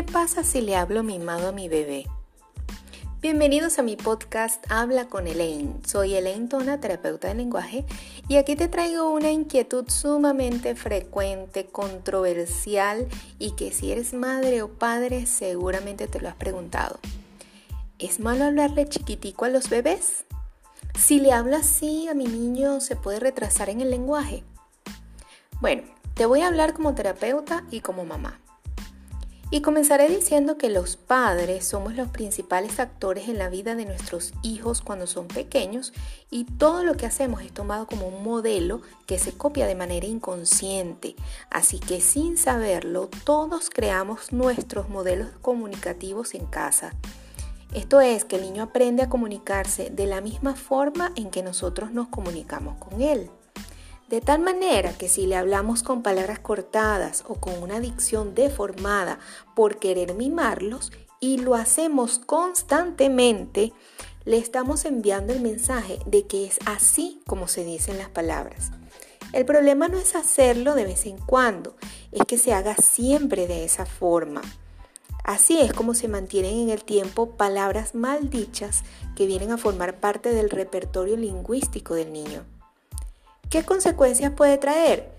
¿Qué pasa si le hablo mimado a mi bebé? Bienvenidos a mi podcast Habla con Elaine. Soy Elaine Tona, terapeuta de lenguaje, y aquí te traigo una inquietud sumamente frecuente, controversial y que si eres madre o padre seguramente te lo has preguntado. ¿Es malo hablarle chiquitico a los bebés? Si le hablo así a mi niño, ¿se puede retrasar en el lenguaje? Bueno, te voy a hablar como terapeuta y como mamá. Y comenzaré diciendo que los padres somos los principales actores en la vida de nuestros hijos cuando son pequeños y todo lo que hacemos es tomado como un modelo que se copia de manera inconsciente. Así que sin saberlo, todos creamos nuestros modelos comunicativos en casa. Esto es que el niño aprende a comunicarse de la misma forma en que nosotros nos comunicamos con él. De tal manera que si le hablamos con palabras cortadas o con una dicción deformada por querer mimarlos y lo hacemos constantemente, le estamos enviando el mensaje de que es así como se dicen las palabras. El problema no es hacerlo de vez en cuando, es que se haga siempre de esa forma. Así es como se mantienen en el tiempo palabras mal dichas que vienen a formar parte del repertorio lingüístico del niño. ¿Qué consecuencias puede traer?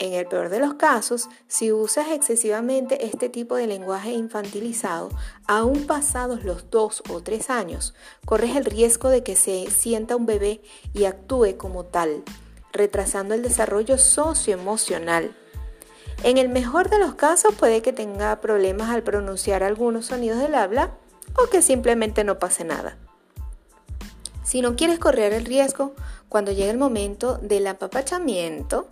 En el peor de los casos, si usas excesivamente este tipo de lenguaje infantilizado, aún pasados los dos o tres años, corres el riesgo de que se sienta un bebé y actúe como tal, retrasando el desarrollo socioemocional. En el mejor de los casos puede que tenga problemas al pronunciar algunos sonidos del habla o que simplemente no pase nada. Si no quieres correr el riesgo, cuando llegue el momento del apapachamiento,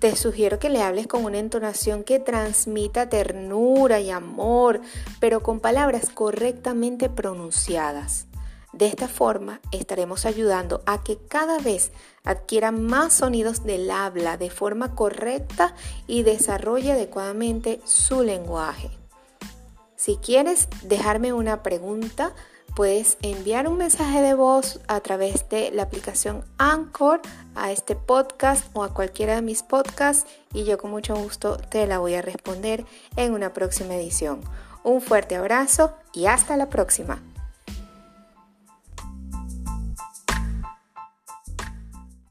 te sugiero que le hables con una entonación que transmita ternura y amor, pero con palabras correctamente pronunciadas. De esta forma estaremos ayudando a que cada vez adquiera más sonidos del habla de forma correcta y desarrolle adecuadamente su lenguaje. Si quieres dejarme una pregunta, puedes enviar un mensaje de voz a través de la aplicación Anchor a este podcast o a cualquiera de mis podcasts y yo con mucho gusto te la voy a responder en una próxima edición. Un fuerte abrazo y hasta la próxima.